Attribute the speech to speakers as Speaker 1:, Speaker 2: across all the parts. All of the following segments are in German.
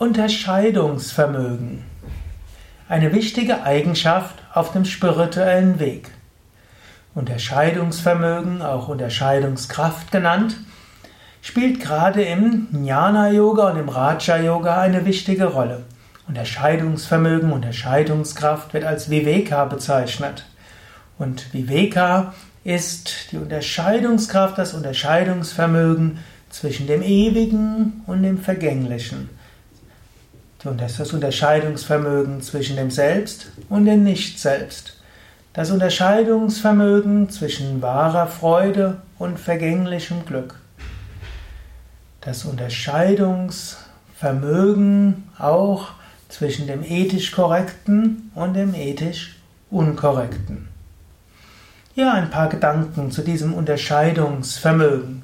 Speaker 1: Unterscheidungsvermögen. Eine wichtige Eigenschaft auf dem spirituellen Weg. Unterscheidungsvermögen, auch Unterscheidungskraft genannt, spielt gerade im Jnana-Yoga und im Raja-Yoga eine wichtige Rolle. Unterscheidungsvermögen, Unterscheidungskraft wird als Viveka bezeichnet. Und Viveka ist die Unterscheidungskraft, das Unterscheidungsvermögen zwischen dem Ewigen und dem Vergänglichen. Das Unterscheidungsvermögen zwischen dem Selbst und dem Nicht-Selbst. Das Unterscheidungsvermögen zwischen wahrer Freude und vergänglichem Glück. Das Unterscheidungsvermögen auch zwischen dem ethisch Korrekten und dem ethisch Unkorrekten. Ja, ein paar Gedanken zu diesem Unterscheidungsvermögen.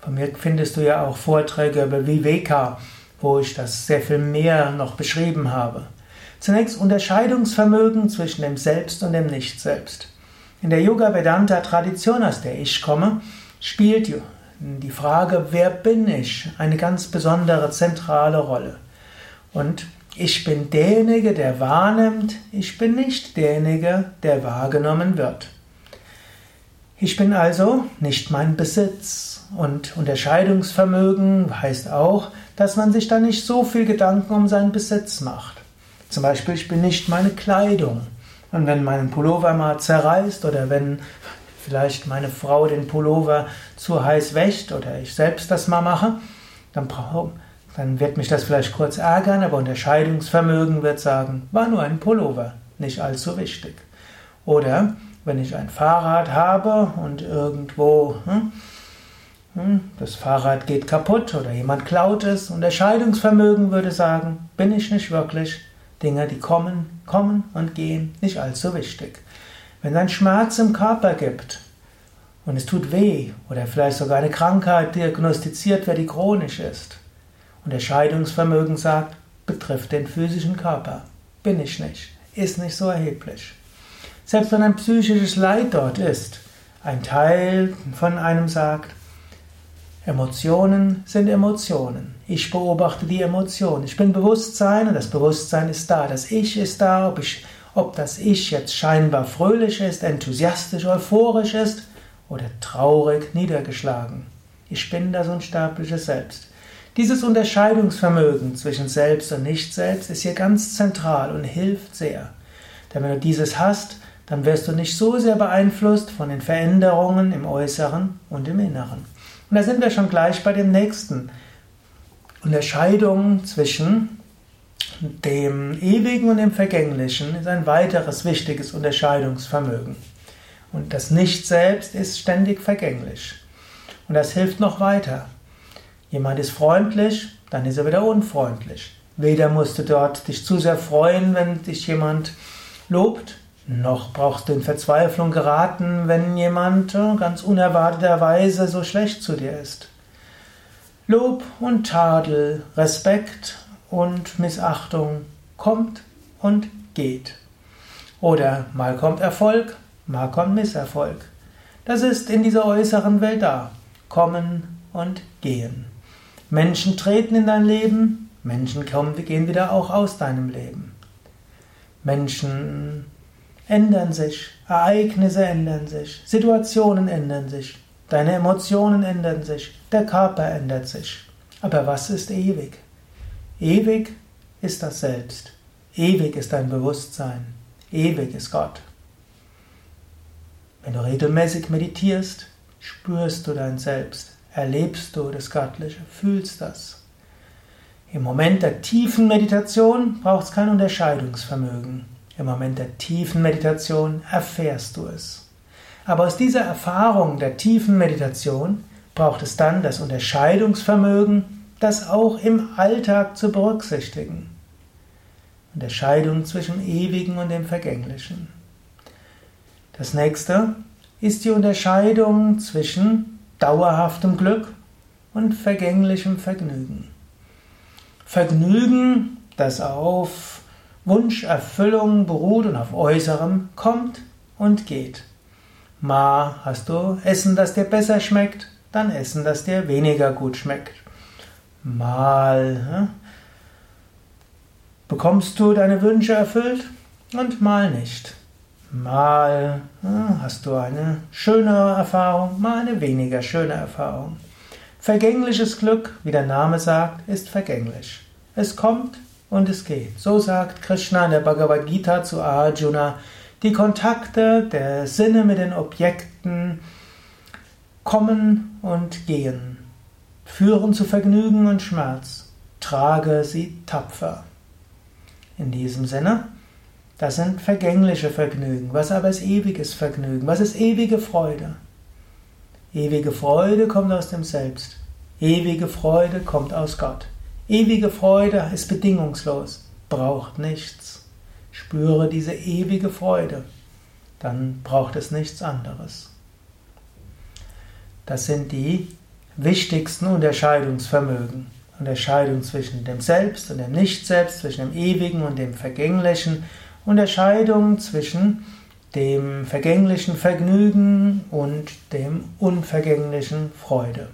Speaker 1: Von mir findest du ja auch Vorträge über Viveka, wo ich das sehr viel mehr noch beschrieben habe. Zunächst Unterscheidungsvermögen zwischen dem Selbst und dem Nicht-Selbst. In der Yoga-Vedanta-Tradition, aus der ich komme, spielt die Frage, wer bin ich, eine ganz besondere zentrale Rolle. Und ich bin derjenige, der wahrnimmt, ich bin nicht derjenige, der wahrgenommen wird. Ich bin also nicht mein Besitz. Und Unterscheidungsvermögen heißt auch, dass man sich da nicht so viel Gedanken um seinen Besitz macht. Zum Beispiel, ich bin nicht meine Kleidung. Und wenn mein Pullover mal zerreißt oder wenn vielleicht meine Frau den Pullover zu heiß wäscht oder ich selbst das mal mache, dann, dann wird mich das vielleicht kurz ärgern, aber Unterscheidungsvermögen wird sagen, war nur ein Pullover, nicht allzu wichtig. Oder wenn ich ein Fahrrad habe und irgendwo hm, das Fahrrad geht kaputt oder jemand klaut es, Unterscheidungsvermögen würde sagen, bin ich nicht wirklich. Dinge, die kommen, kommen und gehen, nicht allzu wichtig. Wenn es einen Schmerz im Körper gibt und es tut weh oder vielleicht sogar eine Krankheit diagnostiziert wird, die chronisch ist, Unterscheidungsvermögen sagt, betrifft den physischen Körper, bin ich nicht, ist nicht so erheblich. Selbst wenn ein psychisches Leid dort ist, ein Teil von einem sagt, Emotionen sind Emotionen. Ich beobachte die Emotionen. Ich bin Bewusstsein und das Bewusstsein ist da. Das Ich ist da. Ob, ich, ob das Ich jetzt scheinbar fröhlich ist, enthusiastisch, euphorisch ist oder traurig, niedergeschlagen. Ich bin das unsterbliche Selbst. Dieses Unterscheidungsvermögen zwischen Selbst und Nicht-Selbst ist hier ganz zentral und hilft sehr. Denn wenn du dieses hast, dann wirst du nicht so sehr beeinflusst von den Veränderungen im Äußeren und im Inneren. Und da sind wir schon gleich bei dem nächsten. Unterscheidung zwischen dem Ewigen und dem Vergänglichen ist ein weiteres wichtiges Unterscheidungsvermögen. Und das Nicht-Selbst ist ständig vergänglich. Und das hilft noch weiter. Jemand ist freundlich, dann ist er wieder unfreundlich. Weder musst du dort dich zu sehr freuen, wenn dich jemand lobt, noch brauchst du in Verzweiflung geraten, wenn jemand äh, ganz unerwarteterweise so schlecht zu dir ist. Lob und Tadel, Respekt und Missachtung kommt und geht. Oder mal kommt Erfolg, mal kommt Misserfolg. Das ist in dieser äußeren Welt da. Kommen und gehen. Menschen treten in dein Leben, Menschen kommen, gehen wieder auch aus deinem Leben. Menschen ändern sich, Ereignisse ändern sich, Situationen ändern sich, deine Emotionen ändern sich, der Körper ändert sich. Aber was ist ewig? Ewig ist das Selbst. Ewig ist dein Bewusstsein. Ewig ist Gott. Wenn du regelmäßig meditierst, spürst du dein Selbst, erlebst du das Göttliche, fühlst das. Im Moment der tiefen Meditation braucht es kein Unterscheidungsvermögen. Im Moment der tiefen Meditation erfährst du es. Aber aus dieser Erfahrung der tiefen Meditation braucht es dann das Unterscheidungsvermögen, das auch im Alltag zu berücksichtigen. Unterscheidung zwischen Ewigen und dem Vergänglichen. Das nächste ist die Unterscheidung zwischen dauerhaftem Glück und vergänglichem Vergnügen. Vergnügen, das auf Wunscherfüllung beruht und auf Äußerem kommt und geht. Mal hast du Essen, das dir besser schmeckt, dann Essen, das dir weniger gut schmeckt. Mal bekommst du deine Wünsche erfüllt und mal nicht. Mal hast du eine schöne Erfahrung, mal eine weniger schöne Erfahrung. Vergängliches Glück, wie der Name sagt, ist vergänglich. Es kommt und es geht. So sagt Krishna in der Bhagavad Gita zu Arjuna, die Kontakte der Sinne mit den Objekten kommen und gehen, führen zu Vergnügen und Schmerz, trage sie tapfer. In diesem Sinne, das sind vergängliche Vergnügen. Was aber ist ewiges Vergnügen? Was ist ewige Freude? Ewige Freude kommt aus dem Selbst. Ewige Freude kommt aus Gott. Ewige Freude ist bedingungslos, braucht nichts. Spüre diese ewige Freude, dann braucht es nichts anderes. Das sind die wichtigsten Unterscheidungsvermögen. Unterscheidung zwischen dem Selbst und dem Nicht-Selbst, zwischen dem Ewigen und dem Vergänglichen, Unterscheidung zwischen dem vergänglichen Vergnügen und dem unvergänglichen Freude.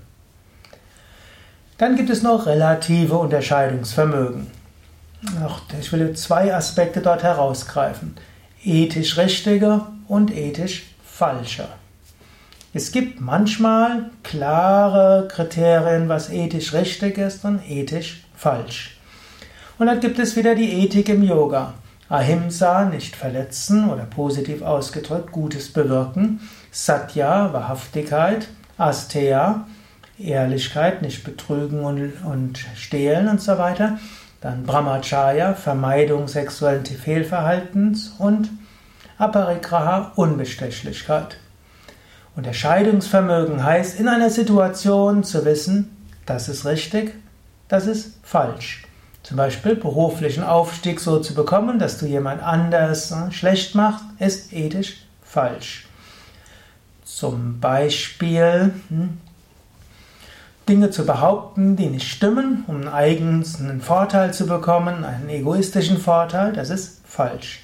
Speaker 1: Dann gibt es noch relative Unterscheidungsvermögen. Ich will zwei Aspekte dort herausgreifen. Ethisch richtiger und ethisch falscher. Es gibt manchmal klare Kriterien, was ethisch richtig ist und ethisch falsch. Und dann gibt es wieder die Ethik im Yoga. Ahimsa, nicht verletzen oder positiv ausgedrückt, Gutes bewirken. Satya, Wahrhaftigkeit. Asteya, Ehrlichkeit, nicht betrügen und, und stehlen und so weiter. Dann Brahmacharya, Vermeidung sexuellen Fehlverhaltens und Aparigraha, Unbestechlichkeit. Unterscheidungsvermögen heißt, in einer Situation zu wissen, das ist richtig, das ist falsch. Zum Beispiel beruflichen Aufstieg so zu bekommen, dass du jemand anders äh, schlecht machst, ist ethisch falsch. Zum Beispiel hm, Dinge zu behaupten, die nicht stimmen, um einen eigenen Vorteil zu bekommen, einen egoistischen Vorteil, das ist falsch.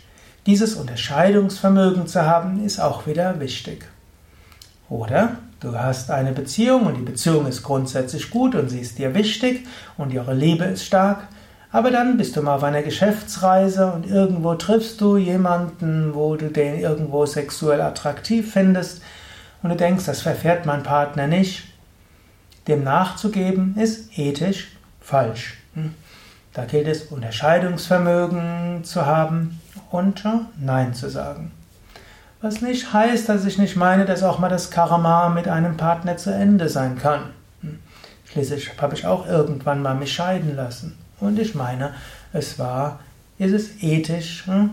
Speaker 1: Dieses Unterscheidungsvermögen zu haben, ist auch wieder wichtig. Oder du hast eine Beziehung und die Beziehung ist grundsätzlich gut und sie ist dir wichtig und ihre Liebe ist stark, aber dann bist du mal auf einer Geschäftsreise und irgendwo triffst du jemanden, wo du den irgendwo sexuell attraktiv findest und du denkst, das verfährt mein Partner nicht. Dem nachzugeben ist ethisch falsch. Da gilt es, Unterscheidungsvermögen zu haben und Nein zu sagen. Was nicht heißt, dass ich nicht meine, dass auch mal das Karma mit einem Partner zu Ende sein kann. Schließlich habe ich auch irgendwann mal mich scheiden lassen. Und ich meine, es war, ist es ethisch hm,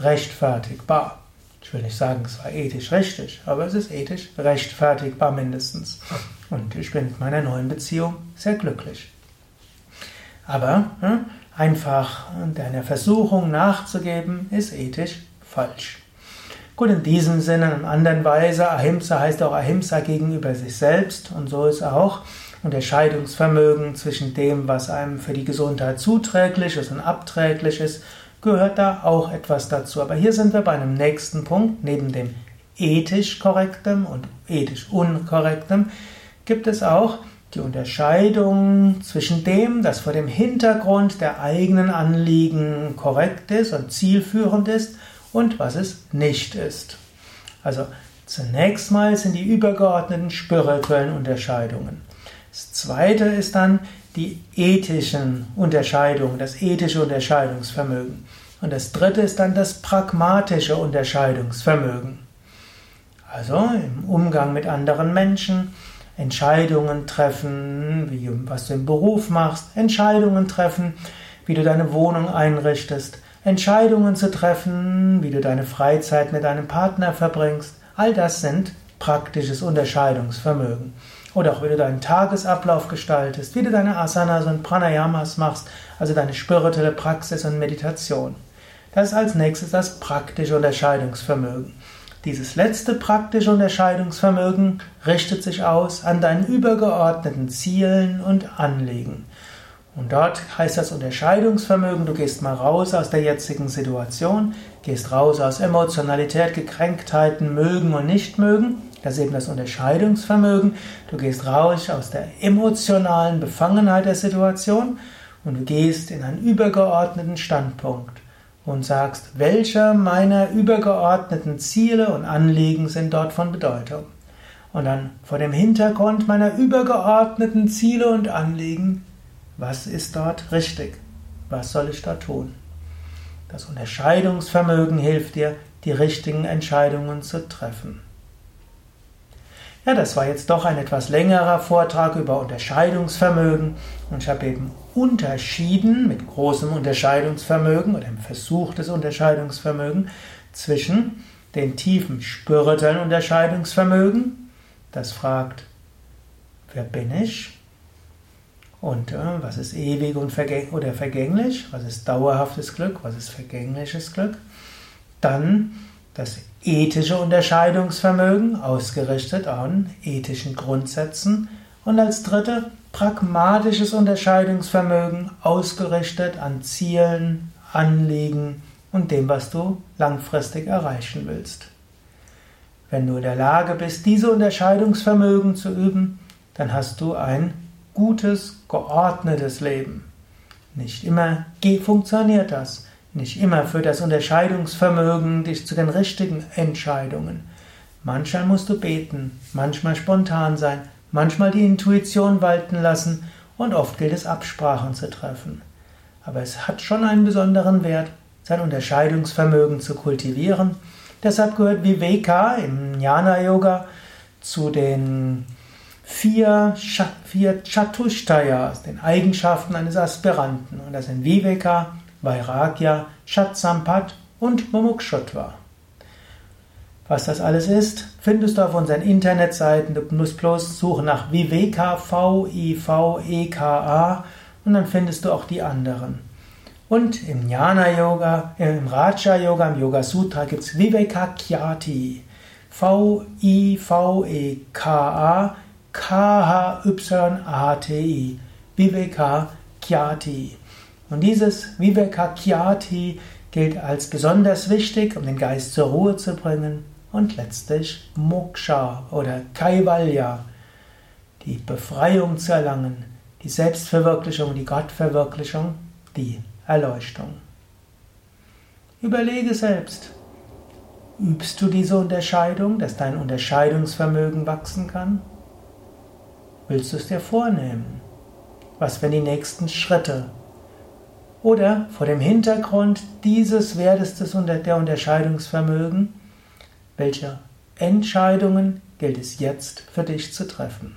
Speaker 1: rechtfertigbar. Ich will nicht sagen, es war ethisch richtig, aber es ist ethisch rechtfertigbar mindestens. Und ich bin mit meiner neuen Beziehung sehr glücklich. Aber hm, einfach deiner Versuchung nachzugeben, ist ethisch falsch. Gut, in diesem Sinne, in einer anderen Weise, Ahimsa heißt auch Ahimsa gegenüber sich selbst und so ist auch Unterscheidungsvermögen zwischen dem, was einem für die Gesundheit zuträglich ist und abträglich ist, gehört da auch etwas dazu. Aber hier sind wir bei einem nächsten Punkt. Neben dem ethisch korrektem und ethisch unkorrektem gibt es auch die Unterscheidung zwischen dem, das vor dem Hintergrund der eigenen Anliegen korrekt ist und zielführend ist und was es nicht ist. Also zunächst mal sind die übergeordneten spirituellen Unterscheidungen. Das zweite ist dann die ethischen Unterscheidungen, das ethische Unterscheidungsvermögen. Und das dritte ist dann das pragmatische Unterscheidungsvermögen. Also im Umgang mit anderen Menschen, Entscheidungen treffen, wie, was du im Beruf machst, Entscheidungen treffen, wie du deine Wohnung einrichtest, Entscheidungen zu treffen, wie du deine Freizeit mit deinem Partner verbringst. All das sind praktisches Unterscheidungsvermögen oder auch wie du deinen Tagesablauf gestaltest, wie du deine Asanas und Pranayamas machst, also deine spirituelle Praxis und Meditation. Das ist als nächstes das praktische Unterscheidungsvermögen. Dieses letzte praktische Unterscheidungsvermögen richtet sich aus an deinen übergeordneten Zielen und Anliegen. Und dort heißt das Unterscheidungsvermögen, du gehst mal raus aus der jetzigen Situation, gehst raus aus Emotionalität, Gekränktheiten, mögen und nicht mögen das ist eben das Unterscheidungsvermögen. Du gehst raus aus der emotionalen Befangenheit der Situation und du gehst in einen übergeordneten Standpunkt und sagst, welche meiner übergeordneten Ziele und Anliegen sind dort von Bedeutung. Und dann vor dem Hintergrund meiner übergeordneten Ziele und Anliegen, was ist dort richtig? Was soll ich da tun? Das Unterscheidungsvermögen hilft dir, die richtigen Entscheidungen zu treffen. Ja, das war jetzt doch ein etwas längerer Vortrag über Unterscheidungsvermögen und ich habe eben unterschieden mit großem Unterscheidungsvermögen oder im Versuch des Unterscheidungsvermögens zwischen den tiefen spirituellen Unterscheidungsvermögen, das fragt, wer bin ich? Und äh, was ist ewig und vergäng oder vergänglich? Was ist dauerhaftes Glück? Was ist vergängliches Glück? Dann das ethische Unterscheidungsvermögen, ausgerichtet an ethischen Grundsätzen. Und als dritte pragmatisches Unterscheidungsvermögen, ausgerichtet an Zielen, Anliegen und dem, was du langfristig erreichen willst. Wenn du in der Lage bist, diese Unterscheidungsvermögen zu üben, dann hast du ein gutes, geordnetes Leben. Nicht immer funktioniert das. Nicht immer führt das Unterscheidungsvermögen dich zu den richtigen Entscheidungen. Manchmal musst du beten, manchmal spontan sein, manchmal die Intuition walten lassen und oft gilt es Absprachen zu treffen. Aber es hat schon einen besonderen Wert, sein Unterscheidungsvermögen zu kultivieren. Deshalb gehört Viveka im Jnana Yoga zu den vier, vier Chatushtayas, den Eigenschaften eines Aspiranten. Und das sind Viveka, Vairagya, Shatsampat und Mumukshutva. Was das alles ist, findest du auf unseren Internetseiten. Du musst bloß suchen nach Viveka, V-I-V-E-K-A und dann findest du auch die anderen. Und im Jnana Yoga, im Raja Yoga, im Yoga Sutra gibt es Viveka Kyati. V-I-V-E-K-A K-H-Y-A-T-I. Viveka Kyati. Und dieses Vivekakyati gilt als besonders wichtig, um den Geist zur Ruhe zu bringen und letztlich Moksha oder Kaivalya, die Befreiung zu erlangen, die Selbstverwirklichung, die Gottverwirklichung, die Erleuchtung. Überlege selbst, übst du diese Unterscheidung, dass dein Unterscheidungsvermögen wachsen kann? Willst du es dir vornehmen? Was wären die nächsten Schritte, oder vor dem Hintergrund dieses Wertes des der Unterscheidungsvermögen, welche Entscheidungen gilt es jetzt für dich zu treffen?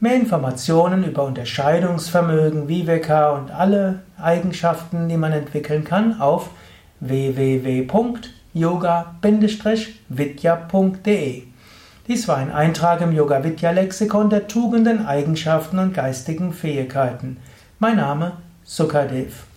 Speaker 1: Mehr Informationen über Unterscheidungsvermögen, Viveka und alle Eigenschaften, die man entwickeln kann, auf www.yoga-vidya.de. Dies war ein Eintrag im Yoga Vidya Lexikon der Tugenden, Eigenschaften und geistigen Fähigkeiten. Mein Name Sukadev.